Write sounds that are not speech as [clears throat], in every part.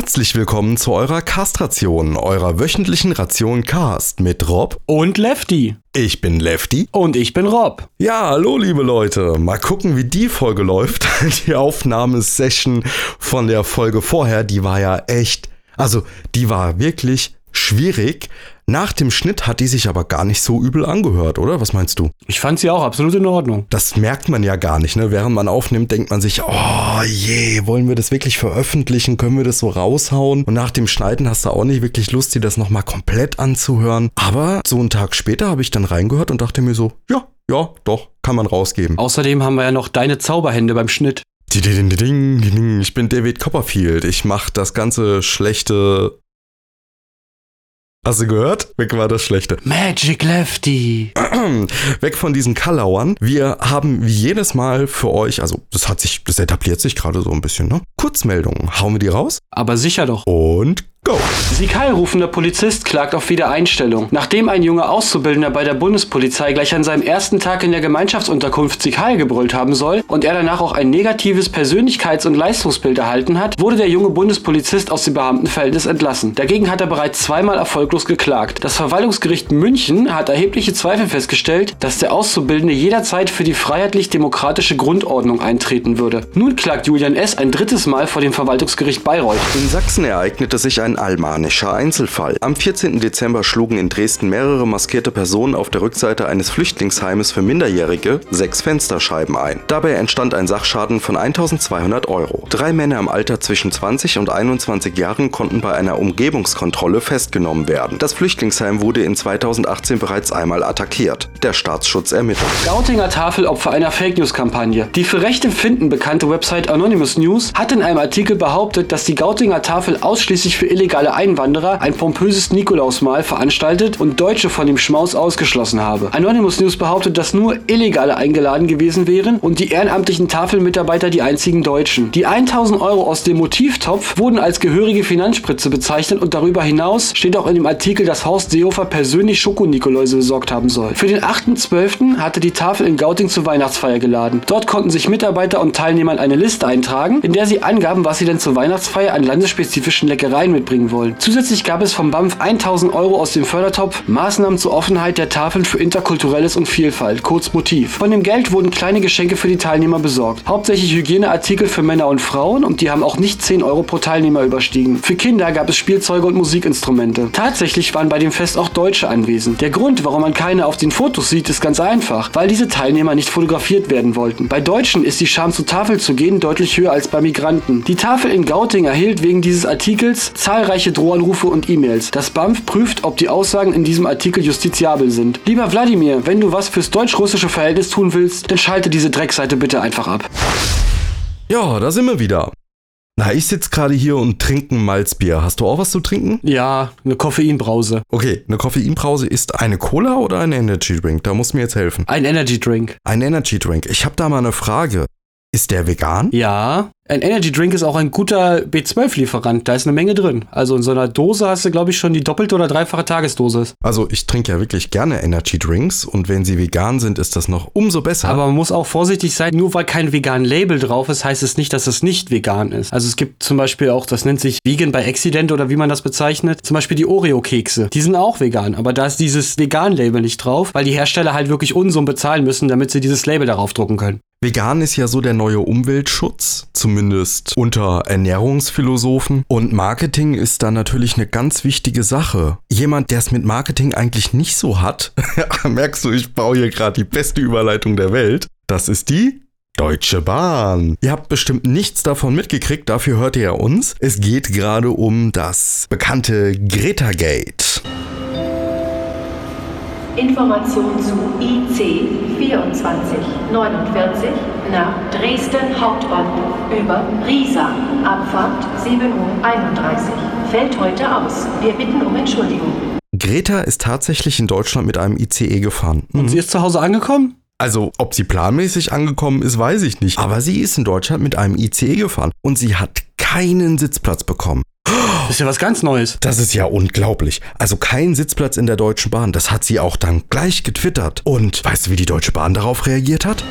Herzlich willkommen zu eurer Castration, eurer wöchentlichen Ration Cast mit Rob. Und Lefty. Ich bin Lefty. Und ich bin Rob. Ja, hallo liebe Leute. Mal gucken, wie die Folge läuft. [laughs] Die Aufnahmesession von der Folge vorher, die war ja echt, also die war wirklich schwierig. Nach dem Schnitt hat die sich aber gar nicht so übel angehört, oder? Was meinst du? Ich fand sie auch absolut in Ordnung. Das merkt man ja gar nicht, ne? Während man aufnimmt, denkt man sich, oh je, wollen wir das wirklich veröffentlichen? Können wir das so raushauen? Und nach dem Schneiden hast du auch nicht wirklich Lust, dir das nochmal komplett anzuhören. Aber so einen Tag später habe ich dann reingehört und dachte mir so, ja, ja, doch, kann man rausgeben. Außerdem haben wir ja noch deine Zauberhände beim Schnitt. Ich bin David Copperfield. Ich mache das ganze schlechte Hast du gehört? Weg war das Schlechte. Magic Lefty. [clears throat] Weg von diesen Kalauern. Wir haben wie jedes Mal für euch, also das hat sich, das etabliert sich gerade so ein bisschen, ne? Kurzmeldungen. Hauen wir die raus? Aber sicher doch. Und Go. Sikal rufender Polizist klagt auf Wiedereinstellung. Nachdem ein junger Auszubildender bei der Bundespolizei gleich an seinem ersten Tag in der Gemeinschaftsunterkunft Sikal gebrüllt haben soll und er danach auch ein negatives Persönlichkeits- und Leistungsbild erhalten hat, wurde der junge Bundespolizist aus dem Beamtenverhältnis entlassen. Dagegen hat er bereits zweimal erfolglos geklagt. Das Verwaltungsgericht München hat erhebliche Zweifel festgestellt, dass der Auszubildende jederzeit für die freiheitlich-demokratische Grundordnung eintreten würde. Nun klagt Julian S. ein drittes Mal vor dem Verwaltungsgericht Bayreuth. In Sachsen ereignete sich ein ein almanischer Einzelfall. Am 14. Dezember schlugen in Dresden mehrere maskierte Personen auf der Rückseite eines Flüchtlingsheimes für Minderjährige sechs Fensterscheiben ein. Dabei entstand ein Sachschaden von 1200 Euro. Drei Männer im Alter zwischen 20 und 21 Jahren konnten bei einer Umgebungskontrolle festgenommen werden. Das Flüchtlingsheim wurde in 2018 bereits einmal attackiert. Der Staatsschutz ermittelt. Gautinger Tafelopfer einer Fake News Kampagne. Die für Rechte finden bekannte Website Anonymous News hat in einem Artikel behauptet, dass die Gautinger Tafel ausschließlich für illegale Einwanderer ein pompöses Nikolausmahl veranstaltet und Deutsche von dem Schmaus ausgeschlossen habe. Anonymous News behauptet, dass nur Illegale eingeladen gewesen wären und die ehrenamtlichen Tafelmitarbeiter die einzigen Deutschen. Die 1000 Euro aus dem Motivtopf wurden als gehörige Finanzspritze bezeichnet und darüber hinaus steht auch in dem Artikel, dass Horst Seehofer persönlich Schokonikoläuse besorgt haben soll. Für den 8.12. hatte die Tafel in Gauting zur Weihnachtsfeier geladen. Dort konnten sich Mitarbeiter und Teilnehmer in eine Liste eintragen, in der sie angaben, was sie denn zur Weihnachtsfeier an landesspezifischen Leckereien mitbringen bringen wollen. Zusätzlich gab es vom BAMF 1000 Euro aus dem Fördertopf Maßnahmen zur Offenheit der Tafeln für Interkulturelles und Vielfalt, kurz Motiv. Von dem Geld wurden kleine Geschenke für die Teilnehmer besorgt. Hauptsächlich Hygieneartikel für Männer und Frauen und die haben auch nicht 10 Euro pro Teilnehmer überstiegen. Für Kinder gab es Spielzeuge und Musikinstrumente. Tatsächlich waren bei dem Fest auch Deutsche anwesend. Der Grund, warum man keine auf den Fotos sieht, ist ganz einfach, weil diese Teilnehmer nicht fotografiert werden wollten. Bei Deutschen ist die Scham zur Tafel zu gehen deutlich höher als bei Migranten. Die Tafel in Gauting erhielt wegen dieses Artikels zahlreiche zahlreiche Drohanrufe und E-Mails. Das BAMF prüft, ob die Aussagen in diesem Artikel justiziabel sind. Lieber Wladimir, wenn du was fürs deutsch-russische Verhältnis tun willst, dann schalte diese Dreckseite bitte einfach ab. Ja, da sind wir wieder. Na, ich sitze gerade hier und trinke ein Malzbier. Hast du auch was zu trinken? Ja, eine Koffeinbrause. Okay, eine Koffeinbrause ist eine Cola oder ein Energy Drink? Da musst du mir jetzt helfen. Ein Energy Drink. Ein Energy Drink. Ich habe da mal eine Frage. Ist der vegan? Ja. Ein Energy Drink ist auch ein guter B12-Lieferant. Da ist eine Menge drin. Also in so einer Dose hast du, glaube ich, schon die doppelte oder dreifache Tagesdosis. Also ich trinke ja wirklich gerne Energy Drinks und wenn sie vegan sind, ist das noch umso besser. Aber man muss auch vorsichtig sein, nur weil kein vegan Label drauf ist, heißt es nicht, dass es nicht vegan ist. Also es gibt zum Beispiel auch, das nennt sich Vegan by Accident oder wie man das bezeichnet, zum Beispiel die Oreo-Kekse. Die sind auch vegan, aber da ist dieses Vegan-Label nicht drauf, weil die Hersteller halt wirklich Unsummen bezahlen müssen, damit sie dieses Label darauf drucken können. Vegan ist ja so der neue Umweltschutz, zumindest unter Ernährungsphilosophen. Und Marketing ist da natürlich eine ganz wichtige Sache. Jemand, der es mit Marketing eigentlich nicht so hat, [laughs] merkst du, ich baue hier gerade die beste Überleitung der Welt. Das ist die Deutsche Bahn. Ihr habt bestimmt nichts davon mitgekriegt, dafür hört ihr ja uns. Es geht gerade um das bekannte Greta Gate. Information zu IC 2449 nach Dresden Hauptbahnhof über Riesa. Abfahrt 7.31 Uhr. Fällt heute aus. Wir bitten um Entschuldigung. Greta ist tatsächlich in Deutschland mit einem ICE gefahren. Und sie ist zu Hause angekommen? Also, ob sie planmäßig angekommen ist, weiß ich nicht. Aber sie ist in Deutschland mit einem ICE gefahren und sie hat keinen Sitzplatz bekommen. Das ist ja was ganz Neues. Das ist ja unglaublich. Also kein Sitzplatz in der Deutschen Bahn. Das hat sie auch dann gleich getwittert. Und weißt du, wie die Deutsche Bahn darauf reagiert hat?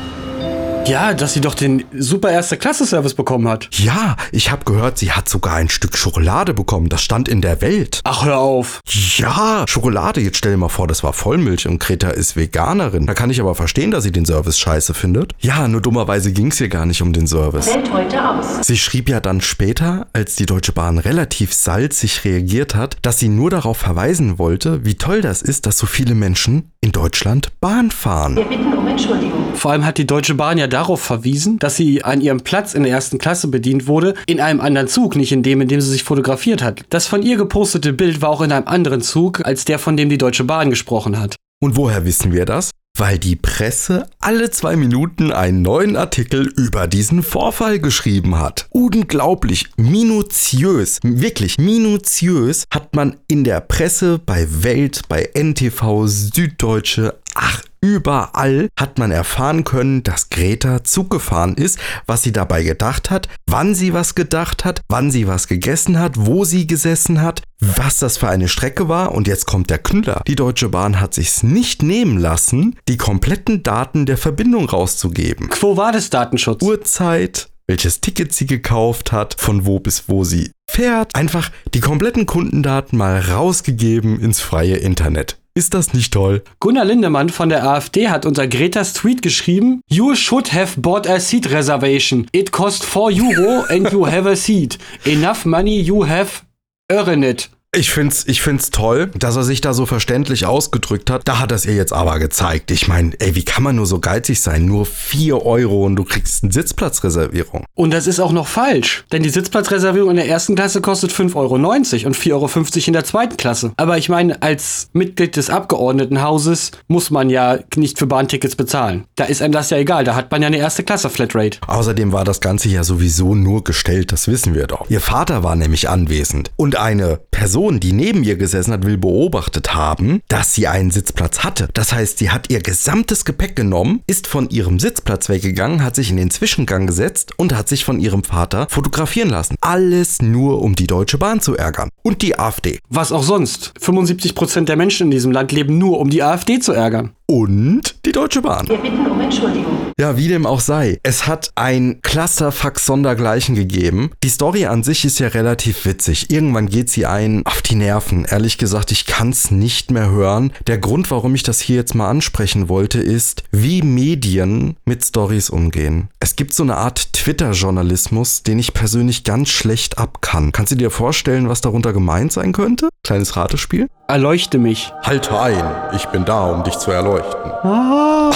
Ja, dass sie doch den super erste Klasse-Service bekommen hat. Ja, ich habe gehört, sie hat sogar ein Stück Schokolade bekommen. Das stand in der Welt. Ach, hör auf. Ja, Schokolade. Jetzt stell dir mal vor, das war Vollmilch und Greta ist Veganerin. Da kann ich aber verstehen, dass sie den Service scheiße findet. Ja, nur dummerweise ging's hier gar nicht um den Service. Fällt heute aus. Sie schrieb ja dann später, als die Deutsche Bahn relativ salzig reagiert hat, dass sie nur darauf verweisen wollte, wie toll das ist, dass so viele Menschen in Deutschland Bahn fahren. Wir bitten um Entschuldigung. Vor allem hat die Deutsche Bahn ja darauf verwiesen, dass sie an ihrem Platz in der ersten Klasse bedient wurde, in einem anderen Zug, nicht in dem, in dem sie sich fotografiert hat. Das von ihr gepostete Bild war auch in einem anderen Zug, als der, von dem die Deutsche Bahn gesprochen hat. Und woher wissen wir das? Weil die Presse alle zwei Minuten einen neuen Artikel über diesen Vorfall geschrieben hat. Unglaublich, minutiös, wirklich minutiös hat man in der Presse, bei Welt, bei NTV, Süddeutsche, ach, überall hat man erfahren können, dass Greta Zug gefahren ist, was sie dabei gedacht hat, wann sie was gedacht hat, wann sie was gegessen hat, wo sie gesessen hat, was das für eine Strecke war und jetzt kommt der Knüller. Die Deutsche Bahn hat sich's nicht nehmen lassen, die kompletten Daten der Verbindung rauszugeben. Quo war das Datenschutz? Uhrzeit, welches Ticket sie gekauft hat, von wo bis wo sie fährt. Einfach die kompletten Kundendaten mal rausgegeben ins freie Internet. Ist das nicht toll? Gunnar Lindemann von der AfD hat unter Gretas Tweet geschrieben, You should have bought a seat reservation. It cost 4 Euro and you have a seat. Enough money you have earned it. Ich find's, ich find's toll, dass er sich da so verständlich ausgedrückt hat. Da hat er es ihr jetzt aber gezeigt. Ich meine, ey, wie kann man nur so geizig sein? Nur 4 Euro und du kriegst eine Sitzplatzreservierung. Und das ist auch noch falsch, denn die Sitzplatzreservierung in der ersten Klasse kostet 5,90 Euro und 4,50 Euro in der zweiten Klasse. Aber ich meine, als Mitglied des Abgeordnetenhauses muss man ja nicht für Bahntickets bezahlen. Da ist einem das ja egal, da hat man ja eine erste Klasse Flatrate. Außerdem war das Ganze ja sowieso nur gestellt, das wissen wir doch. Ihr Vater war nämlich anwesend und eine Person, die neben ihr gesessen hat, will beobachtet haben, dass sie einen Sitzplatz hatte. Das heißt, sie hat ihr gesamtes Gepäck genommen, ist von ihrem Sitzplatz weggegangen, hat sich in den Zwischengang gesetzt und hat sich von ihrem Vater fotografieren lassen. Alles nur, um die Deutsche Bahn zu ärgern. Und die AfD. Was auch sonst. 75% der Menschen in diesem Land leben nur, um die AfD zu ärgern. Und die Deutsche Bahn. Wir bitten um Entschuldigung. Ja, wie dem auch sei. Es hat ein Clusterfuck sondergleichen gegeben. Die Story an sich ist ja relativ witzig. Irgendwann geht sie ein auf die Nerven. Ehrlich gesagt, ich kann's nicht mehr hören. Der Grund, warum ich das hier jetzt mal ansprechen wollte, ist, wie Medien mit Stories umgehen. Es gibt so eine Art Twitter-Journalismus, den ich persönlich ganz schlecht abkann. Kannst du dir vorstellen, was darunter gemeint sein könnte? Kleines Ratespiel? Erleuchte mich. Halte ein, ich bin da, um dich zu erleuchten. [laughs]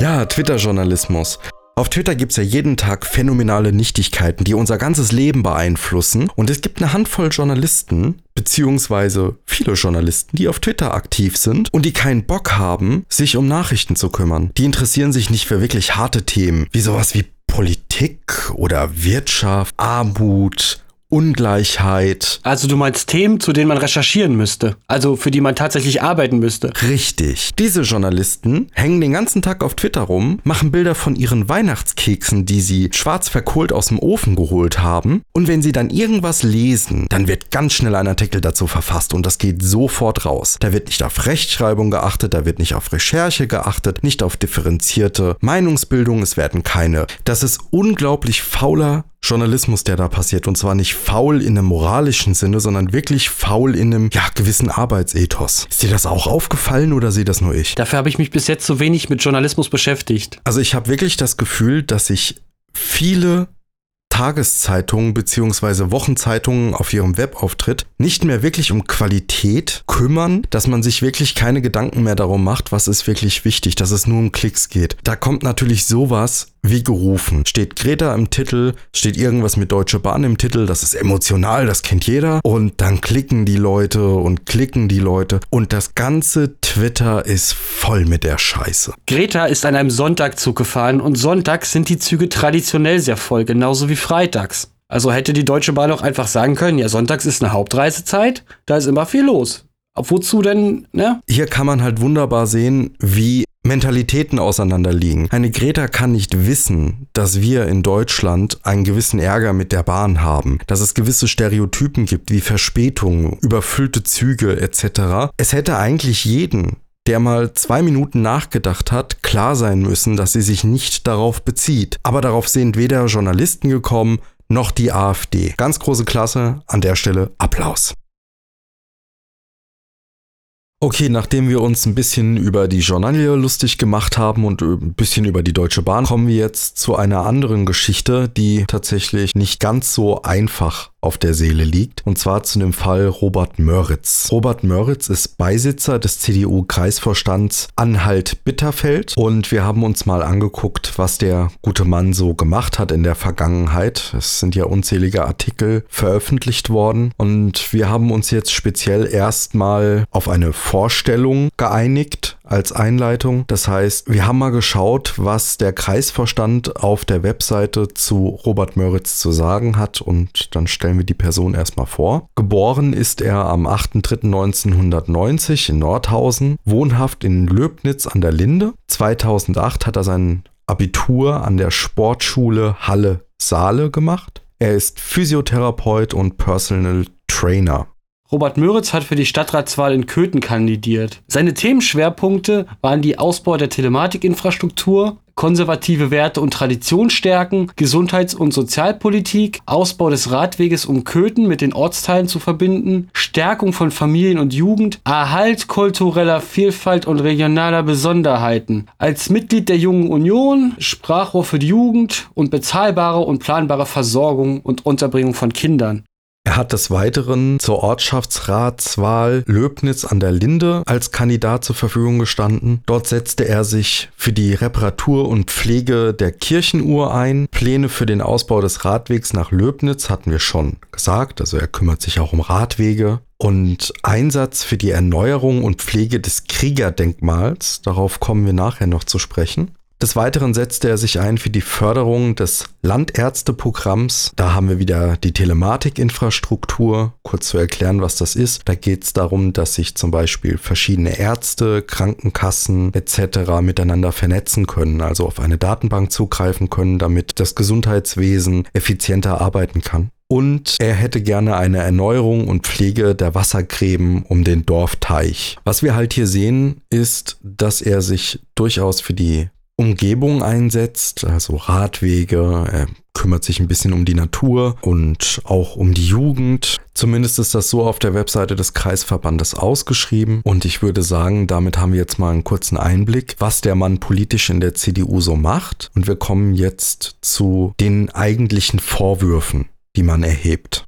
ja, Twitter-Journalismus. Auf Twitter gibt es ja jeden Tag phänomenale Nichtigkeiten, die unser ganzes Leben beeinflussen. Und es gibt eine Handvoll Journalisten, beziehungsweise viele Journalisten, die auf Twitter aktiv sind und die keinen Bock haben, sich um Nachrichten zu kümmern. Die interessieren sich nicht für wirklich harte Themen, wie sowas wie Politik oder Wirtschaft, Armut, Ungleichheit. Also du meinst Themen, zu denen man recherchieren müsste. Also für die man tatsächlich arbeiten müsste. Richtig. Diese Journalisten hängen den ganzen Tag auf Twitter rum, machen Bilder von ihren Weihnachtskeksen, die sie schwarz verkohlt aus dem Ofen geholt haben. Und wenn sie dann irgendwas lesen, dann wird ganz schnell ein Artikel dazu verfasst und das geht sofort raus. Da wird nicht auf Rechtschreibung geachtet, da wird nicht auf Recherche geachtet, nicht auf differenzierte Meinungsbildung, es werden keine. Das ist unglaublich fauler Journalismus, der da passiert. Und zwar nicht faul in einem moralischen Sinne, sondern wirklich faul in einem, ja, gewissen Arbeitsethos. Ist dir das auch aufgefallen oder sehe das nur ich? Dafür habe ich mich bis jetzt so wenig mit Journalismus beschäftigt. Also ich habe wirklich das Gefühl, dass sich viele Tageszeitungen beziehungsweise Wochenzeitungen auf ihrem Webauftritt nicht mehr wirklich um Qualität kümmern, dass man sich wirklich keine Gedanken mehr darum macht, was ist wirklich wichtig, dass es nur um Klicks geht. Da kommt natürlich sowas wie gerufen. Steht Greta im Titel, steht irgendwas mit Deutsche Bahn im Titel, das ist emotional, das kennt jeder. Und dann klicken die Leute und klicken die Leute. Und das ganze Twitter ist voll mit der Scheiße. Greta ist an einem Sonntagzug gefahren und sonntags sind die Züge traditionell sehr voll, genauso wie freitags. Also hätte die Deutsche Bahn auch einfach sagen können, ja, sonntags ist eine Hauptreisezeit, da ist immer viel los. Wozu denn, ne? Hier kann man halt wunderbar sehen, wie Mentalitäten auseinanderliegen. Eine Greta kann nicht wissen, dass wir in Deutschland einen gewissen Ärger mit der Bahn haben, dass es gewisse Stereotypen gibt wie Verspätungen, überfüllte Züge etc. Es hätte eigentlich jeden der mal zwei Minuten nachgedacht hat, klar sein müssen, dass sie sich nicht darauf bezieht. Aber darauf sind weder Journalisten gekommen, noch die AfD. Ganz große Klasse, an der Stelle Applaus. Okay, nachdem wir uns ein bisschen über die Journalie lustig gemacht haben und ein bisschen über die Deutsche Bahn, kommen wir jetzt zu einer anderen Geschichte, die tatsächlich nicht ganz so einfach auf der Seele liegt. Und zwar zu dem Fall Robert Möritz. Robert Möritz ist Beisitzer des CDU-Kreisvorstands Anhalt-Bitterfeld. Und wir haben uns mal angeguckt, was der gute Mann so gemacht hat in der Vergangenheit. Es sind ja unzählige Artikel veröffentlicht worden. Und wir haben uns jetzt speziell erstmal auf eine Vorstellung geeinigt als Einleitung. Das heißt, wir haben mal geschaut, was der Kreisvorstand auf der Webseite zu Robert Möritz zu sagen hat und dann stellen wir die Person erstmal vor. Geboren ist er am 8.3.1990 in Nordhausen, wohnhaft in Löbnitz an der Linde. 2008 hat er sein Abitur an der Sportschule Halle Saale gemacht. Er ist Physiotherapeut und Personal Trainer. Robert Möritz hat für die Stadtratswahl in Köthen kandidiert. Seine Themenschwerpunkte waren die Ausbau der Telematikinfrastruktur, konservative Werte und Tradition stärken, Gesundheits- und Sozialpolitik, Ausbau des Radweges um Köthen mit den Ortsteilen zu verbinden, Stärkung von Familien und Jugend, Erhalt kultureller Vielfalt und regionaler Besonderheiten. Als Mitglied der Jungen Union, Sprachrohr für die Jugend und bezahlbare und planbare Versorgung und Unterbringung von Kindern. Er hat des Weiteren zur Ortschaftsratswahl Löbnitz an der Linde als Kandidat zur Verfügung gestanden. Dort setzte er sich für die Reparatur und Pflege der Kirchenuhr ein. Pläne für den Ausbau des Radwegs nach Löbnitz hatten wir schon gesagt. Also er kümmert sich auch um Radwege. Und Einsatz für die Erneuerung und Pflege des Kriegerdenkmals, darauf kommen wir nachher noch zu sprechen. Des Weiteren setzte er sich ein für die Förderung des Landärzteprogramms. Da haben wir wieder die Telematikinfrastruktur. Kurz zu erklären, was das ist. Da geht es darum, dass sich zum Beispiel verschiedene Ärzte, Krankenkassen etc. miteinander vernetzen können, also auf eine Datenbank zugreifen können, damit das Gesundheitswesen effizienter arbeiten kann. Und er hätte gerne eine Erneuerung und Pflege der Wassergräben um den Dorfteich. Was wir halt hier sehen, ist, dass er sich durchaus für die Umgebung einsetzt, also Radwege, er kümmert sich ein bisschen um die Natur und auch um die Jugend. Zumindest ist das so auf der Webseite des Kreisverbandes ausgeschrieben und ich würde sagen, damit haben wir jetzt mal einen kurzen Einblick, was der Mann politisch in der CDU so macht und wir kommen jetzt zu den eigentlichen Vorwürfen, die man erhebt.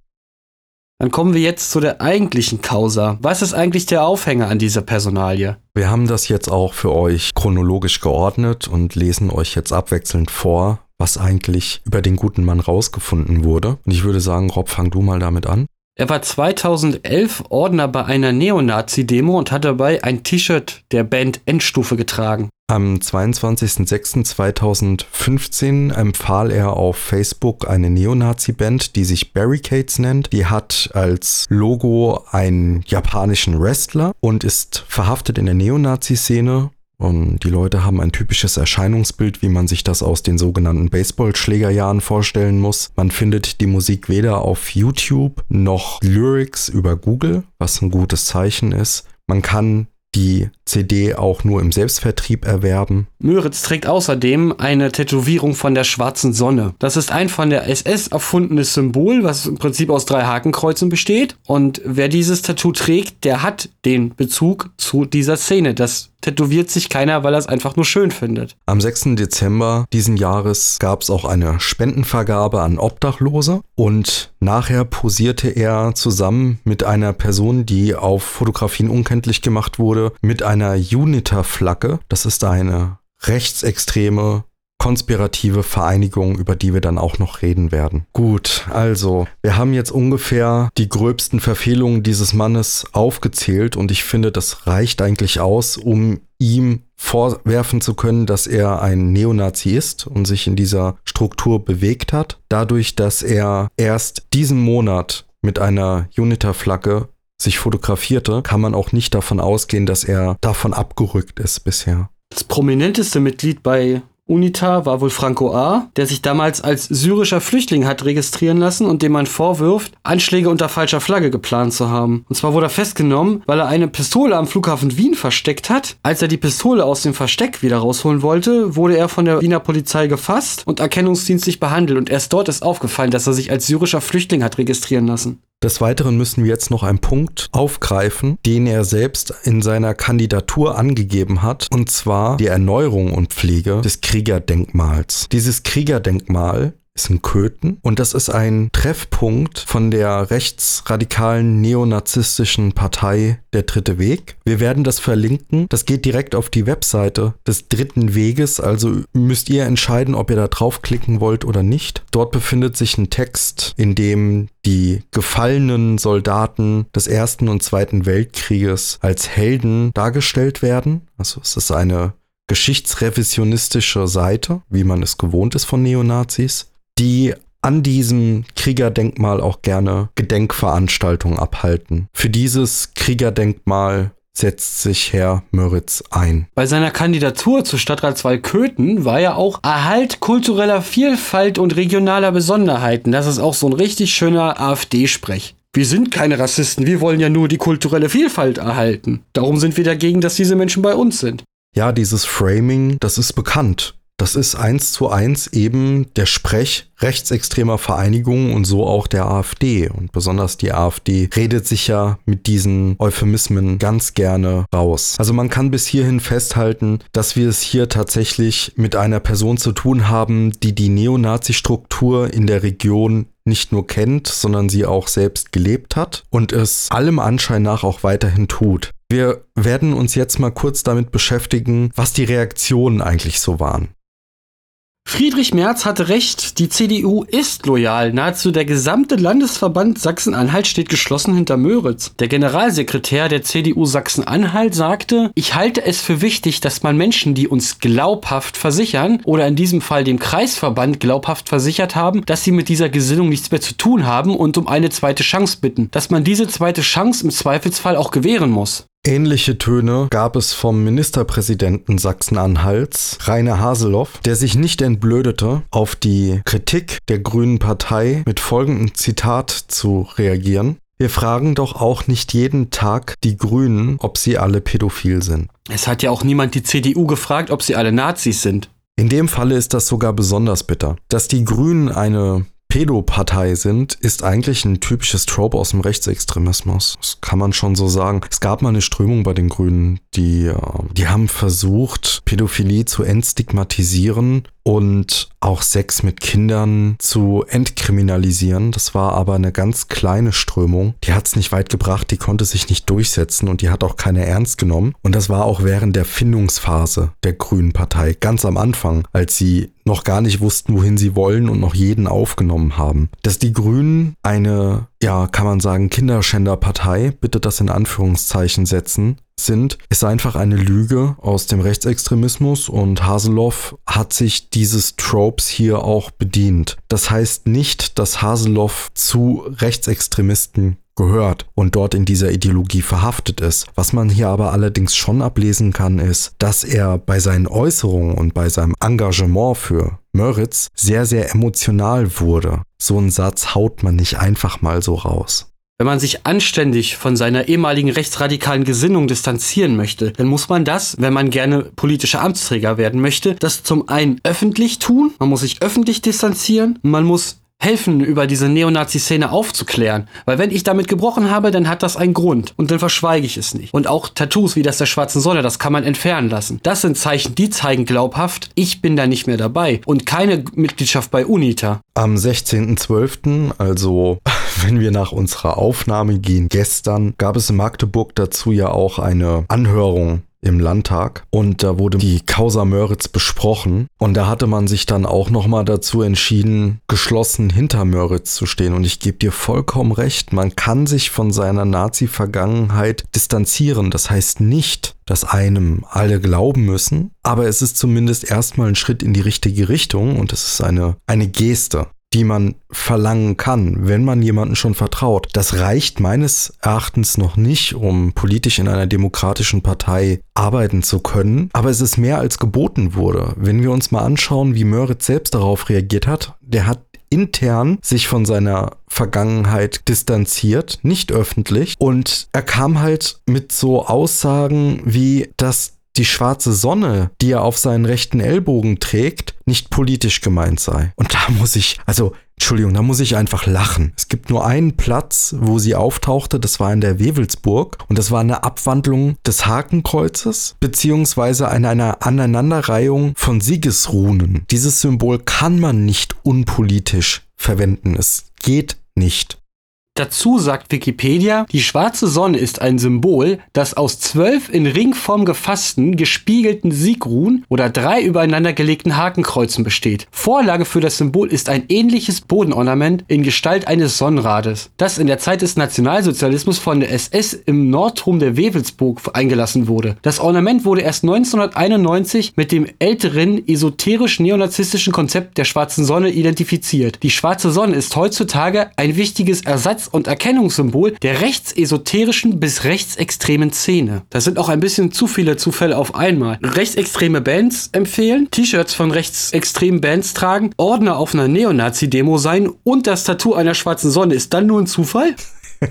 Dann kommen wir jetzt zu der eigentlichen Causa. Was ist eigentlich der Aufhänger an dieser Personalie? Wir haben das jetzt auch für euch chronologisch geordnet und lesen euch jetzt abwechselnd vor, was eigentlich über den guten Mann rausgefunden wurde. Und ich würde sagen, Rob, fang du mal damit an. Er war 2011 Ordner bei einer Neonazi-Demo und hat dabei ein T-Shirt der Band Endstufe getragen. Am 22.06.2015 empfahl er auf Facebook eine Neonazi-Band, die sich Barricades nennt. Die hat als Logo einen japanischen Wrestler und ist verhaftet in der Neonazi-Szene. Und die Leute haben ein typisches Erscheinungsbild, wie man sich das aus den sogenannten Baseballschlägerjahren vorstellen muss. Man findet die Musik weder auf YouTube noch Lyrics über Google, was ein gutes Zeichen ist. Man kann die CD auch nur im Selbstvertrieb erwerben. Müritz trägt außerdem eine Tätowierung von der schwarzen Sonne. Das ist ein von der SS erfundenes Symbol, was im Prinzip aus drei Hakenkreuzen besteht. Und wer dieses Tattoo trägt, der hat den Bezug zu dieser Szene. Das tätowiert sich keiner, weil er es einfach nur schön findet. Am 6. Dezember diesen Jahres gab es auch eine Spendenvergabe an Obdachlose und nachher posierte er zusammen mit einer Person, die auf Fotografien unkenntlich gemacht wurde, mit einer Uniter-Flagge. Das ist eine rechtsextreme konspirative Vereinigung, über die wir dann auch noch reden werden. Gut, also, wir haben jetzt ungefähr die gröbsten Verfehlungen dieses Mannes aufgezählt und ich finde, das reicht eigentlich aus, um ihm vorwerfen zu können, dass er ein Neonazi ist und sich in dieser Struktur bewegt hat. Dadurch, dass er erst diesen Monat mit einer Uniter-Flagge sich fotografierte, kann man auch nicht davon ausgehen, dass er davon abgerückt ist bisher. Das prominenteste Mitglied bei UNITA war wohl Franco A., der sich damals als syrischer Flüchtling hat registrieren lassen und dem man vorwirft, Anschläge unter falscher Flagge geplant zu haben. Und zwar wurde er festgenommen, weil er eine Pistole am Flughafen Wien versteckt hat. Als er die Pistole aus dem Versteck wieder rausholen wollte, wurde er von der Wiener Polizei gefasst und erkennungsdienstlich behandelt. Und erst dort ist aufgefallen, dass er sich als syrischer Flüchtling hat registrieren lassen. Des Weiteren müssen wir jetzt noch einen Punkt aufgreifen, den er selbst in seiner Kandidatur angegeben hat, und zwar die Erneuerung und Pflege des Kriegerdenkmals. Dieses Kriegerdenkmal ist in Köthen und das ist ein Treffpunkt von der rechtsradikalen neonazistischen Partei Der Dritte Weg. Wir werden das verlinken. Das geht direkt auf die Webseite des Dritten Weges, also müsst ihr entscheiden, ob ihr da draufklicken wollt oder nicht. Dort befindet sich ein Text, in dem die gefallenen Soldaten des Ersten und Zweiten Weltkrieges als Helden dargestellt werden. Also es ist eine geschichtsrevisionistische Seite, wie man es gewohnt ist von Neonazis die an diesem Kriegerdenkmal auch gerne Gedenkveranstaltungen abhalten. Für dieses Kriegerdenkmal setzt sich Herr Möritz ein. Bei seiner Kandidatur zur Stadtratswahl Köthen war ja auch Erhalt kultureller Vielfalt und regionaler Besonderheiten. Das ist auch so ein richtig schöner AfD-Sprech. Wir sind keine Rassisten, wir wollen ja nur die kulturelle Vielfalt erhalten. Darum sind wir dagegen, dass diese Menschen bei uns sind. Ja, dieses Framing, das ist bekannt. Das ist eins zu eins eben der Sprech rechtsextremer Vereinigungen und so auch der AfD. Und besonders die AfD redet sich ja mit diesen Euphemismen ganz gerne raus. Also man kann bis hierhin festhalten, dass wir es hier tatsächlich mit einer Person zu tun haben, die die Neonazi-Struktur in der Region nicht nur kennt, sondern sie auch selbst gelebt hat und es allem Anschein nach auch weiterhin tut. Wir werden uns jetzt mal kurz damit beschäftigen, was die Reaktionen eigentlich so waren. Friedrich Merz hatte recht, die CDU ist loyal. Nahezu der gesamte Landesverband Sachsen-Anhalt steht geschlossen hinter Möritz. Der Generalsekretär der CDU Sachsen-Anhalt sagte, ich halte es für wichtig, dass man Menschen, die uns glaubhaft versichern oder in diesem Fall dem Kreisverband glaubhaft versichert haben, dass sie mit dieser Gesinnung nichts mehr zu tun haben und um eine zweite Chance bitten. Dass man diese zweite Chance im Zweifelsfall auch gewähren muss. Ähnliche Töne gab es vom Ministerpräsidenten Sachsen-Anhalts, Rainer Haseloff, der sich nicht entblödete, auf die Kritik der Grünen Partei mit folgendem Zitat zu reagieren. Wir fragen doch auch nicht jeden Tag die Grünen, ob sie alle pädophil sind. Es hat ja auch niemand die CDU gefragt, ob sie alle Nazis sind. In dem Falle ist das sogar besonders bitter. Dass die Grünen eine Pädopartei sind, ist eigentlich ein typisches Trope aus dem Rechtsextremismus. Das kann man schon so sagen. Es gab mal eine Strömung bei den Grünen, die, äh, die haben versucht, Pädophilie zu entstigmatisieren und auch Sex mit Kindern zu entkriminalisieren. Das war aber eine ganz kleine Strömung. Die hat es nicht weit gebracht, die konnte sich nicht durchsetzen und die hat auch keiner ernst genommen. Und das war auch während der Findungsphase der Grünen Partei, ganz am Anfang, als sie noch gar nicht wussten, wohin sie wollen und noch jeden aufgenommen haben. Dass die Grünen eine, ja, kann man sagen, Kinderschänderpartei, bitte das in Anführungszeichen setzen, sind, ist einfach eine Lüge aus dem Rechtsextremismus und Haseloff hat sich dieses Tropes hier auch bedient. Das heißt nicht, dass Haseloff zu Rechtsextremisten gehört und dort in dieser Ideologie verhaftet ist. Was man hier aber allerdings schon ablesen kann, ist, dass er bei seinen Äußerungen und bei seinem Engagement für Möritz sehr, sehr emotional wurde. So einen Satz haut man nicht einfach mal so raus. Wenn man sich anständig von seiner ehemaligen rechtsradikalen Gesinnung distanzieren möchte, dann muss man das, wenn man gerne politischer Amtsträger werden möchte, das zum einen öffentlich tun, man muss sich öffentlich distanzieren, man muss helfen, über diese Neonazi-Szene aufzuklären. Weil wenn ich damit gebrochen habe, dann hat das einen Grund. Und dann verschweige ich es nicht. Und auch Tattoos wie das der schwarzen Sonne, das kann man entfernen lassen. Das sind Zeichen, die zeigen glaubhaft, ich bin da nicht mehr dabei. Und keine Mitgliedschaft bei UNITA. Am 16.12., also [laughs] wenn wir nach unserer Aufnahme gehen, gestern, gab es in Magdeburg dazu ja auch eine Anhörung im Landtag. Und da wurde die Causa Möritz besprochen. Und da hatte man sich dann auch nochmal dazu entschieden, geschlossen hinter Möritz zu stehen. Und ich gebe dir vollkommen recht, man kann sich von seiner Nazi-Vergangenheit distanzieren. Das heißt nicht, dass einem alle glauben müssen, aber es ist zumindest erstmal ein Schritt in die richtige Richtung. Und es ist eine, eine Geste die man verlangen kann, wenn man jemanden schon vertraut. Das reicht meines Erachtens noch nicht, um politisch in einer demokratischen Partei arbeiten zu können. Aber es ist mehr als geboten wurde. Wenn wir uns mal anschauen, wie Möritz selbst darauf reagiert hat, der hat intern sich von seiner Vergangenheit distanziert, nicht öffentlich. Und er kam halt mit so Aussagen wie, dass die schwarze Sonne, die er auf seinen rechten Ellbogen trägt, nicht politisch gemeint sei. Und da muss ich, also Entschuldigung, da muss ich einfach lachen. Es gibt nur einen Platz, wo sie auftauchte, das war in der Wewelsburg und das war eine Abwandlung des Hakenkreuzes beziehungsweise an einer Aneinanderreihung von Siegesrunen. Dieses Symbol kann man nicht unpolitisch verwenden. Es geht nicht. Dazu sagt Wikipedia, die schwarze Sonne ist ein Symbol, das aus zwölf in Ringform gefassten, gespiegelten Siegruhen oder drei übereinander gelegten Hakenkreuzen besteht. Vorlage für das Symbol ist ein ähnliches Bodenornament in Gestalt eines Sonnenrades, das in der Zeit des Nationalsozialismus von der SS im Nordturm der Wewelsburg eingelassen wurde. Das Ornament wurde erst 1991 mit dem älteren esoterisch-neonazistischen Konzept der schwarzen Sonne identifiziert. Die schwarze Sonne ist heutzutage ein wichtiges Ersatz und Erkennungssymbol der rechtsesoterischen bis rechtsextremen Szene. Das sind auch ein bisschen zu viele Zufälle auf einmal. Rechtsextreme Bands empfehlen, T-Shirts von rechtsextremen Bands tragen, Ordner auf einer Neonazi-Demo sein und das Tattoo einer schwarzen Sonne. Ist dann nur ein Zufall?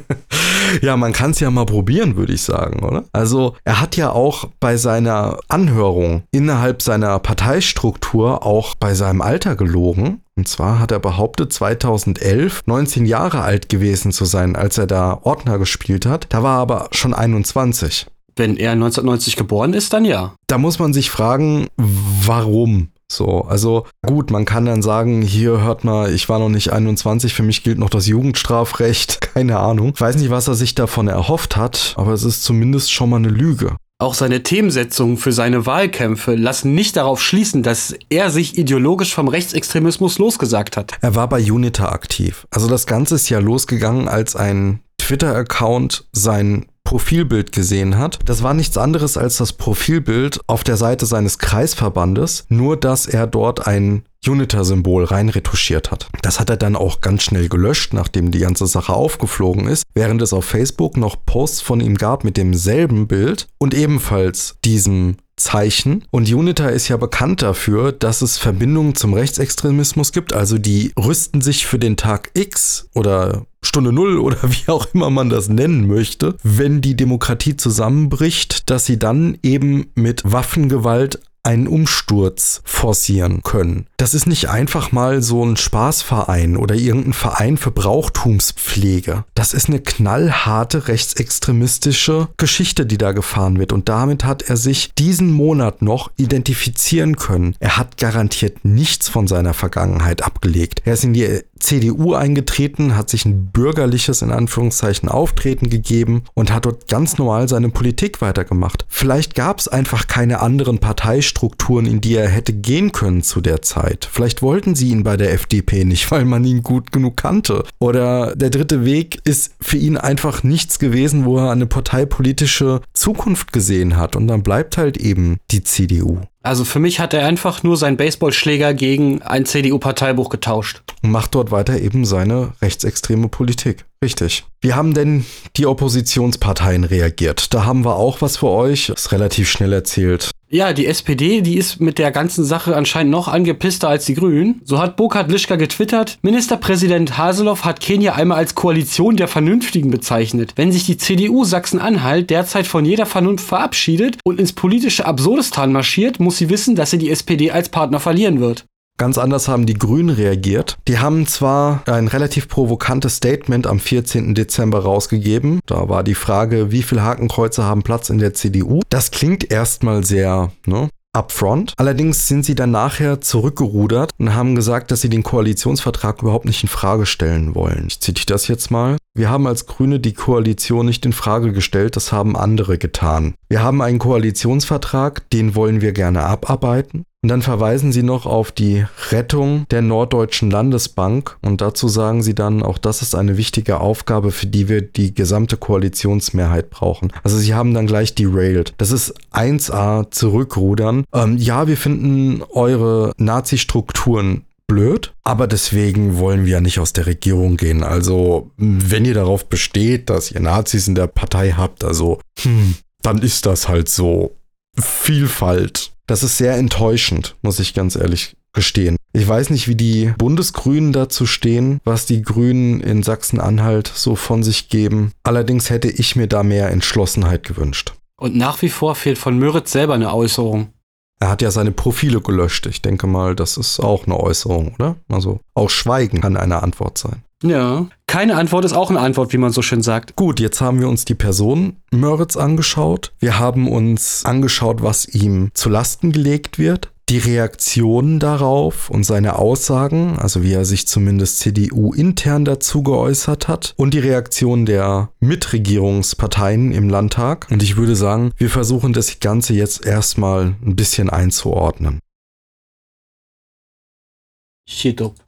[laughs] ja, man kann es ja mal probieren, würde ich sagen, oder? Also er hat ja auch bei seiner Anhörung innerhalb seiner Parteistruktur auch bei seinem Alter gelogen. Und zwar hat er behauptet, 2011 19 Jahre alt gewesen zu sein, als er da Ordner gespielt hat. Da war er aber schon 21. Wenn er 1990 geboren ist, dann ja. Da muss man sich fragen, warum? So, also gut, man kann dann sagen, hier hört mal, ich war noch nicht 21, für mich gilt noch das Jugendstrafrecht, [laughs] keine Ahnung. Ich weiß nicht, was er sich davon erhofft hat, aber es ist zumindest schon mal eine Lüge. Auch seine Themensetzungen für seine Wahlkämpfe lassen nicht darauf schließen, dass er sich ideologisch vom Rechtsextremismus losgesagt hat. Er war bei Unita aktiv. Also das Ganze ist ja losgegangen, als ein Twitter-Account sein Profilbild gesehen hat. Das war nichts anderes als das Profilbild auf der Seite seines Kreisverbandes, nur dass er dort ein Uniter-Symbol reinretuschiert hat. Das hat er dann auch ganz schnell gelöscht, nachdem die ganze Sache aufgeflogen ist, während es auf Facebook noch Posts von ihm gab mit demselben Bild und ebenfalls diesem Zeichen. Und Unita ist ja bekannt dafür, dass es Verbindungen zum Rechtsextremismus gibt. Also die rüsten sich für den Tag X oder Stunde Null oder [laughs] wie auch immer man das nennen möchte, wenn die Demokratie zusammenbricht, dass sie dann eben mit Waffengewalt einen Umsturz forcieren können. Das ist nicht einfach mal so ein Spaßverein oder irgendein Verein für Brauchtumspflege. Das ist eine knallharte rechtsextremistische Geschichte, die da gefahren wird. Und damit hat er sich diesen Monat noch identifizieren können. Er hat garantiert nichts von seiner Vergangenheit abgelegt. Er ist in die CDU eingetreten, hat sich ein bürgerliches, in Anführungszeichen, Auftreten gegeben und hat dort ganz normal seine Politik weitergemacht. Vielleicht gab es einfach keine anderen Parteistrukturen, in die er hätte gehen können zu der Zeit. Vielleicht wollten sie ihn bei der FDP nicht, weil man ihn gut genug kannte. Oder der dritte Weg ist für ihn einfach nichts gewesen, wo er eine parteipolitische Zukunft gesehen hat. Und dann bleibt halt eben die CDU. Also für mich hat er einfach nur seinen Baseballschläger gegen ein CDU-Parteibuch getauscht. Und macht dort weiter eben seine rechtsextreme Politik. Richtig. Wie haben denn die Oppositionsparteien reagiert? Da haben wir auch was für euch. Das ist relativ schnell erzählt. Ja, die SPD, die ist mit der ganzen Sache anscheinend noch angepisster als die Grünen. So hat Burkhard Lischka getwittert, Ministerpräsident Haseloff hat Kenia einmal als Koalition der Vernünftigen bezeichnet. Wenn sich die CDU Sachsen-Anhalt derzeit von jeder Vernunft verabschiedet und ins politische Absurdistan marschiert, muss sie wissen, dass sie die SPD als Partner verlieren wird. Ganz anders haben die Grünen reagiert. Die haben zwar ein relativ provokantes Statement am 14. Dezember rausgegeben. Da war die Frage, wie viele Hakenkreuze haben Platz in der CDU. Das klingt erstmal sehr ne, upfront. Allerdings sind sie dann nachher zurückgerudert und haben gesagt, dass sie den Koalitionsvertrag überhaupt nicht in Frage stellen wollen. Ich zitiere das jetzt mal. Wir haben als Grüne die Koalition nicht in Frage gestellt, das haben andere getan. Wir haben einen Koalitionsvertrag, den wollen wir gerne abarbeiten. Und dann verweisen sie noch auf die Rettung der Norddeutschen Landesbank und dazu sagen sie dann, auch das ist eine wichtige Aufgabe, für die wir die gesamte Koalitionsmehrheit brauchen. Also sie haben dann gleich derailed. Das ist 1a zurückrudern. Ähm, ja, wir finden eure Nazi-Strukturen blöd, aber deswegen wollen wir ja nicht aus der Regierung gehen. Also, wenn ihr darauf besteht, dass ihr Nazis in der Partei habt, also, hm, dann ist das halt so. Vielfalt. Das ist sehr enttäuschend, muss ich ganz ehrlich gestehen. Ich weiß nicht, wie die Bundesgrünen dazu stehen, was die Grünen in Sachsen-Anhalt so von sich geben. Allerdings hätte ich mir da mehr Entschlossenheit gewünscht. Und nach wie vor fehlt von Müritz selber eine Äußerung. Er hat ja seine Profile gelöscht. Ich denke mal, das ist auch eine Äußerung, oder? Also auch Schweigen kann eine Antwort sein. Ja. Keine Antwort ist auch eine Antwort, wie man so schön sagt. Gut, jetzt haben wir uns die Person Möritz angeschaut. Wir haben uns angeschaut, was ihm zu Lasten gelegt wird die Reaktionen darauf und seine Aussagen, also wie er sich zumindest CDU intern dazu geäußert hat und die Reaktion der Mitregierungsparteien im Landtag. Und ich würde sagen, wir versuchen das Ganze jetzt erstmal ein bisschen einzuordnen. Shit up.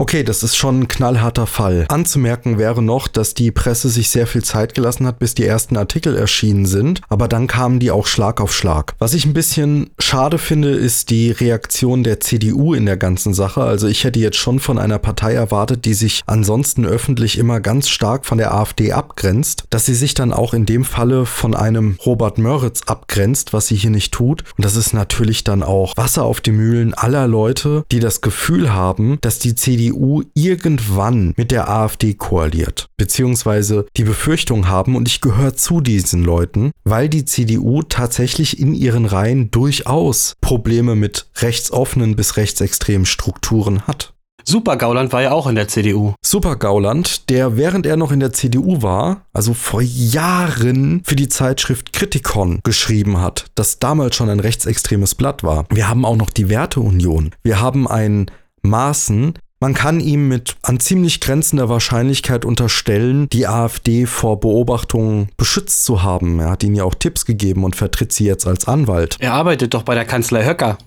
Okay, das ist schon ein knallharter Fall. Anzumerken wäre noch, dass die Presse sich sehr viel Zeit gelassen hat, bis die ersten Artikel erschienen sind, aber dann kamen die auch Schlag auf Schlag. Was ich ein bisschen schade finde, ist die Reaktion der CDU in der ganzen Sache. Also ich hätte jetzt schon von einer Partei erwartet, die sich ansonsten öffentlich immer ganz stark von der AfD abgrenzt, dass sie sich dann auch in dem Falle von einem Robert Möritz abgrenzt, was sie hier nicht tut. Und das ist natürlich dann auch Wasser auf die Mühlen aller Leute, die das Gefühl haben, dass die CDU CDU irgendwann mit der AfD koaliert, beziehungsweise die Befürchtung haben, und ich gehöre zu diesen Leuten, weil die CDU tatsächlich in ihren Reihen durchaus Probleme mit rechtsoffenen bis rechtsextremen Strukturen hat. Super Gauland war ja auch in der CDU. Super Gauland, der während er noch in der CDU war, also vor Jahren für die Zeitschrift Kritikon geschrieben hat, das damals schon ein rechtsextremes Blatt war. Wir haben auch noch die Werteunion. Wir haben ein Maßen, man kann ihm mit an ziemlich grenzender Wahrscheinlichkeit unterstellen, die AfD vor Beobachtungen beschützt zu haben. Er hat ihnen ja auch Tipps gegeben und vertritt sie jetzt als Anwalt. Er arbeitet doch bei der Kanzlei Höcker.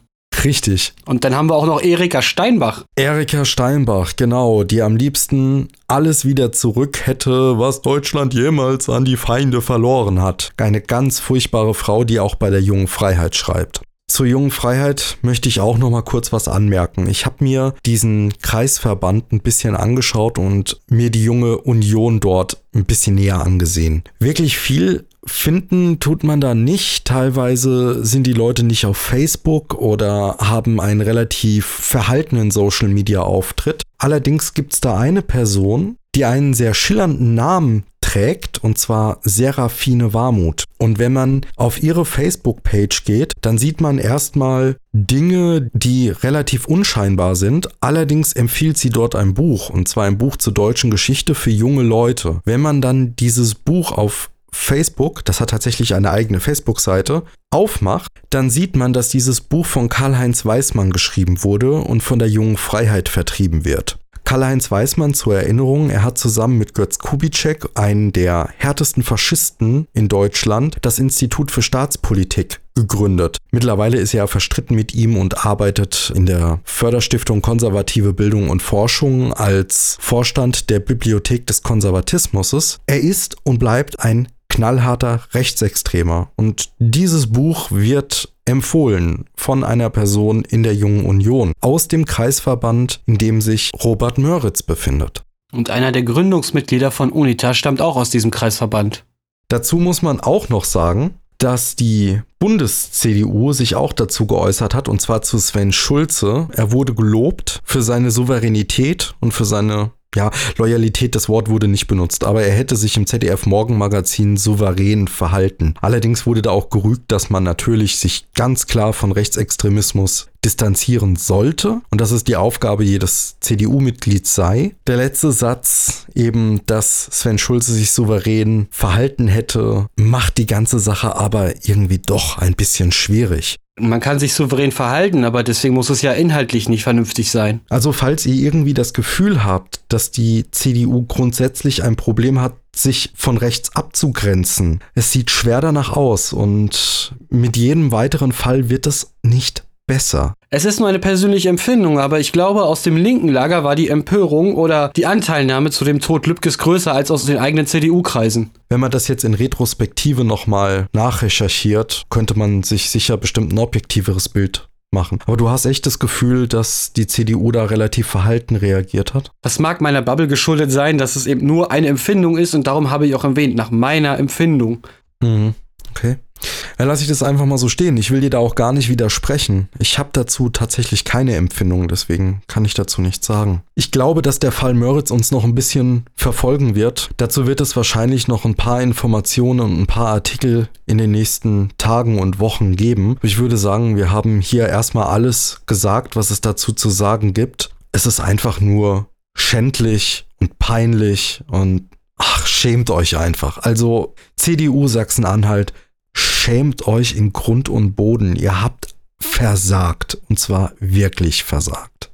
Richtig. Und dann haben wir auch noch Erika Steinbach. Erika Steinbach, genau, die am liebsten alles wieder zurück hätte, was Deutschland jemals an die Feinde verloren hat. Eine ganz furchtbare Frau, die auch bei der jungen Freiheit schreibt. Zur jungen Freiheit möchte ich auch noch mal kurz was anmerken. Ich habe mir diesen Kreisverband ein bisschen angeschaut und mir die junge Union dort ein bisschen näher angesehen. Wirklich viel finden tut man da nicht. Teilweise sind die Leute nicht auf Facebook oder haben einen relativ verhaltenen Social Media Auftritt. Allerdings gibt es da eine Person, die einen sehr schillernden Namen trägt, und zwar Serafine Warmut. Und wenn man auf ihre Facebook-Page geht, dann sieht man erstmal Dinge, die relativ unscheinbar sind. Allerdings empfiehlt sie dort ein Buch, und zwar ein Buch zur deutschen Geschichte für junge Leute. Wenn man dann dieses Buch auf Facebook, das hat tatsächlich eine eigene Facebook-Seite, aufmacht, dann sieht man, dass dieses Buch von Karl-Heinz Weismann geschrieben wurde und von der jungen Freiheit vertrieben wird. Karl-Heinz Weismann zur Erinnerung, er hat zusammen mit Götz Kubitschek, einen der härtesten Faschisten in Deutschland, das Institut für Staatspolitik gegründet. Mittlerweile ist er verstritten mit ihm und arbeitet in der Förderstiftung Konservative Bildung und Forschung als Vorstand der Bibliothek des Konservatismus. Er ist und bleibt ein knallharter Rechtsextremer. Und dieses Buch wird empfohlen von einer Person in der Jungen Union aus dem Kreisverband, in dem sich Robert Möritz befindet. Und einer der Gründungsmitglieder von UNITA stammt auch aus diesem Kreisverband. Dazu muss man auch noch sagen, dass die Bundes-CDU sich auch dazu geäußert hat, und zwar zu Sven Schulze. Er wurde gelobt für seine Souveränität und für seine ja, Loyalität, das Wort wurde nicht benutzt, aber er hätte sich im ZDF Morgenmagazin souverän verhalten. Allerdings wurde da auch gerügt, dass man natürlich sich ganz klar von Rechtsextremismus distanzieren sollte und dass es die Aufgabe jedes CDU-Mitglieds sei. Der letzte Satz, eben, dass Sven Schulze sich souverän verhalten hätte, macht die ganze Sache aber irgendwie doch ein bisschen schwierig. Man kann sich souverän verhalten, aber deswegen muss es ja inhaltlich nicht vernünftig sein. Also falls ihr irgendwie das Gefühl habt, dass die CDU grundsätzlich ein Problem hat, sich von rechts abzugrenzen, es sieht schwer danach aus und mit jedem weiteren Fall wird es nicht besser. Es ist nur eine persönliche Empfindung, aber ich glaube, aus dem linken Lager war die Empörung oder die Anteilnahme zu dem Tod Lübkes größer als aus den eigenen CDU-Kreisen. Wenn man das jetzt in Retrospektive nochmal nachrecherchiert, könnte man sich sicher bestimmt ein objektiveres Bild machen. Aber du hast echt das Gefühl, dass die CDU da relativ verhalten reagiert hat? Das mag meiner Bubble geschuldet sein, dass es eben nur eine Empfindung ist und darum habe ich auch erwähnt, nach meiner Empfindung. Mhm. Okay. Dann lasse ich das einfach mal so stehen. Ich will dir da auch gar nicht widersprechen. Ich habe dazu tatsächlich keine Empfindung, deswegen kann ich dazu nichts sagen. Ich glaube, dass der Fall Möritz uns noch ein bisschen verfolgen wird. Dazu wird es wahrscheinlich noch ein paar Informationen und ein paar Artikel in den nächsten Tagen und Wochen geben. Ich würde sagen, wir haben hier erstmal alles gesagt, was es dazu zu sagen gibt. Es ist einfach nur schändlich und peinlich und ach, schämt euch einfach. Also CDU Sachsen-Anhalt, schämt euch in Grund und Boden. Ihr habt versagt. Und zwar wirklich versagt.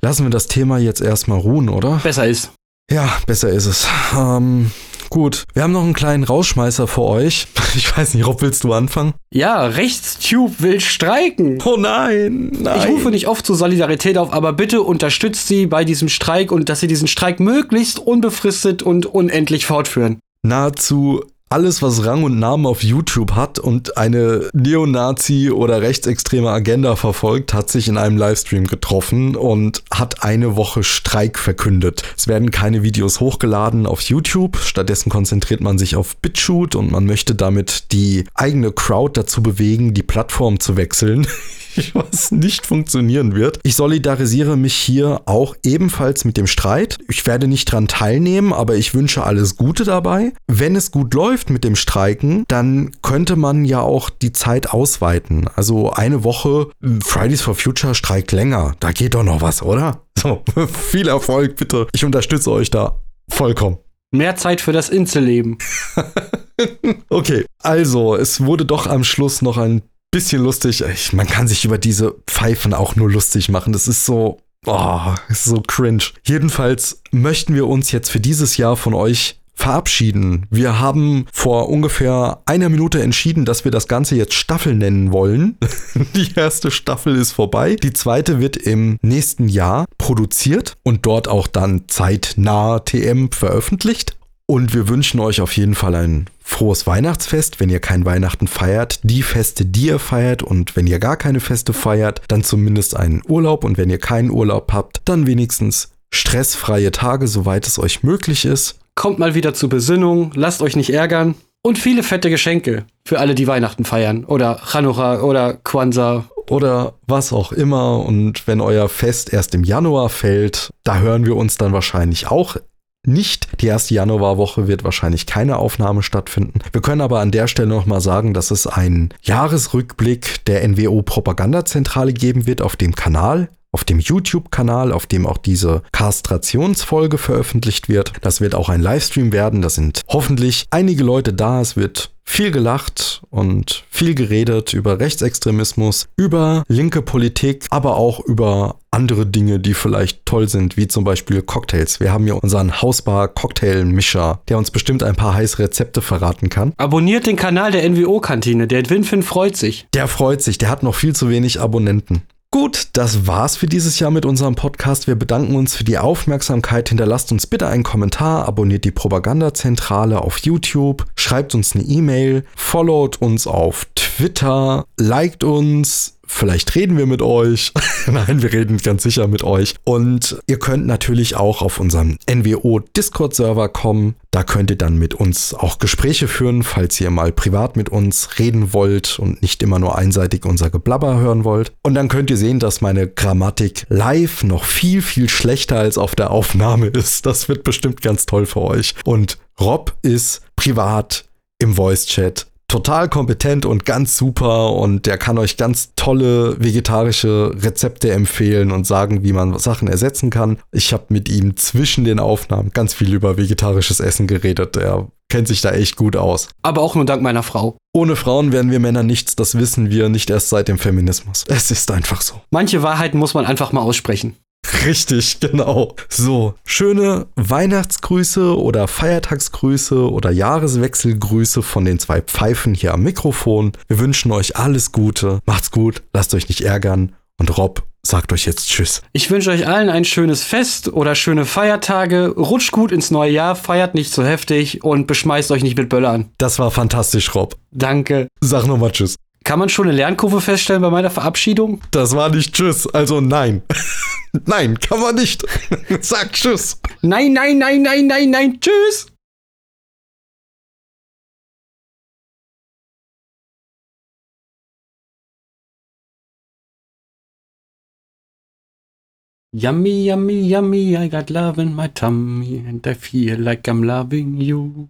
Lassen wir das Thema jetzt erstmal ruhen, oder? Besser ist. Ja, besser ist es. Ähm, gut, wir haben noch einen kleinen Rausschmeißer für euch. [laughs] Ich weiß nicht, Rob, willst du anfangen? Ja, Rechtstube will streiken. Oh nein, nein. Ich rufe nicht oft zur Solidarität auf, aber bitte unterstützt sie bei diesem Streik und dass sie diesen Streik möglichst unbefristet und unendlich fortführen. Nahezu alles, was Rang und Namen auf YouTube hat und eine Neonazi oder rechtsextreme Agenda verfolgt, hat sich in einem Livestream getroffen und hat eine Woche Streik verkündet. Es werden keine Videos hochgeladen auf YouTube, stattdessen konzentriert man sich auf BitChute und man möchte damit die eigene Crowd dazu bewegen, die Plattform zu wechseln. [laughs] [laughs] was nicht funktionieren wird. Ich solidarisiere mich hier auch ebenfalls mit dem Streit. Ich werde nicht dran teilnehmen, aber ich wünsche alles Gute dabei. Wenn es gut läuft mit dem Streiken, dann könnte man ja auch die Zeit ausweiten. Also eine Woche Fridays for Future streikt länger. Da geht doch noch was, oder? [laughs] So, [laughs] viel Erfolg bitte. Ich unterstütze euch da vollkommen. Mehr Zeit für das Inselleben. okay, also es wurde doch am Schluss noch ein bisschen lustig. Ich, man kann sich über diese Pfeifen auch nur lustig machen. Das ist so, oh, ist so cringe. Jedenfalls möchten wir uns jetzt für dieses Jahr von euch verabschieden. Wir haben vor ungefähr einer Minute entschieden, dass wir das Ganze jetzt Staffel nennen wollen. [laughs] Die erste Staffel ist vorbei. Die zweite wird im nächsten Jahr produziert und dort auch dann zeitnah TM veröffentlicht. Und wir wünschen euch auf jeden Fall ein frohes Weihnachtsfest, wenn ihr kein Weihnachten feiert, die Feste, die ihr feiert. Und wenn ihr gar keine Feste feiert, dann zumindest einen Urlaub. Und wenn ihr keinen Urlaub habt, dann wenigstens stressfreie Tage, soweit es euch möglich ist. Kommt mal wieder zur Besinnung, lasst euch nicht ärgern. Und viele fette Geschenke für alle, die Weihnachten feiern. Oder Chanukka oder Kwanzaa. Oder was auch immer. Und wenn euer Fest erst im Januar fällt, da hören wir uns dann wahrscheinlich auch nicht. Die erste Januarwoche wird wahrscheinlich keine Aufnahme stattfinden. Wir können aber an der Stelle nochmal sagen, dass es einen Jahresrückblick der NWO Propagandazentrale geben wird auf dem Kanal auf dem YouTube-Kanal, auf dem auch diese Kastrationsfolge veröffentlicht wird. Das wird auch ein Livestream werden. Da sind hoffentlich einige Leute da. Es wird viel gelacht und viel geredet über Rechtsextremismus, über linke Politik, aber auch über andere Dinge, die vielleicht toll sind, wie zum Beispiel Cocktails. Wir haben ja unseren Hausbar-Cocktail-Mischer, der uns bestimmt ein paar heiße Rezepte verraten kann. Abonniert den Kanal der NWO-Kantine. Der Winfin freut sich. Der freut sich. Der hat noch viel zu wenig Abonnenten. Gut, das war's für dieses Jahr mit unserem Podcast. Wir bedanken uns für die Aufmerksamkeit. Hinterlasst uns bitte einen Kommentar, abonniert die Propagandazentrale auf YouTube, schreibt uns eine E-Mail, followt uns auf Twitter, liked uns, Vielleicht reden wir mit euch. [laughs] Nein, wir reden ganz sicher mit euch. Und ihr könnt natürlich auch auf unserem NWO Discord-Server kommen. Da könnt ihr dann mit uns auch Gespräche führen, falls ihr mal privat mit uns reden wollt und nicht immer nur einseitig unser Geblabber hören wollt. Und dann könnt ihr sehen, dass meine Grammatik live noch viel, viel schlechter als auf der Aufnahme [laughs] ist. Das wird bestimmt ganz toll für euch. Und Rob ist privat im Voice-Chat total kompetent und ganz super und der kann euch ganz tolle vegetarische Rezepte empfehlen und sagen, wie man Sachen ersetzen kann. Ich habe mit ihm zwischen den Aufnahmen ganz viel über vegetarisches Essen geredet. Er kennt sich da echt gut aus. Aber auch nur dank meiner Frau. Ohne Frauen wären wir Männer nichts, das wissen wir nicht erst seit dem Feminismus. Es ist einfach so. Manche Wahrheiten muss man einfach mal aussprechen. Richtig, genau. So, schöne Weihnachtsgrüße oder Feiertagsgrüße oder Jahreswechselgrüße von den zwei Pfeifen hier am Mikrofon. Wir wünschen euch alles Gute. Macht's gut, lasst euch nicht ärgern. Und Rob sagt euch jetzt Tschüss. Ich wünsche euch allen ein schönes Fest oder schöne Feiertage. Rutscht gut ins neue Jahr, feiert nicht zu so heftig und beschmeißt euch nicht mit Böllern. Das war fantastisch, Rob. Danke. Sag nochmal Tschüss. Kann man schon eine Lernkurve feststellen bei meiner Verabschiedung? Das war nicht Tschüss, also nein. [laughs] nein, kann man nicht. [laughs] Sag Tschüss. Nein, nein, nein, nein, nein, nein, tschüss. Yummy, yummy, yummy, I got love in my tummy and I feel like I'm loving you.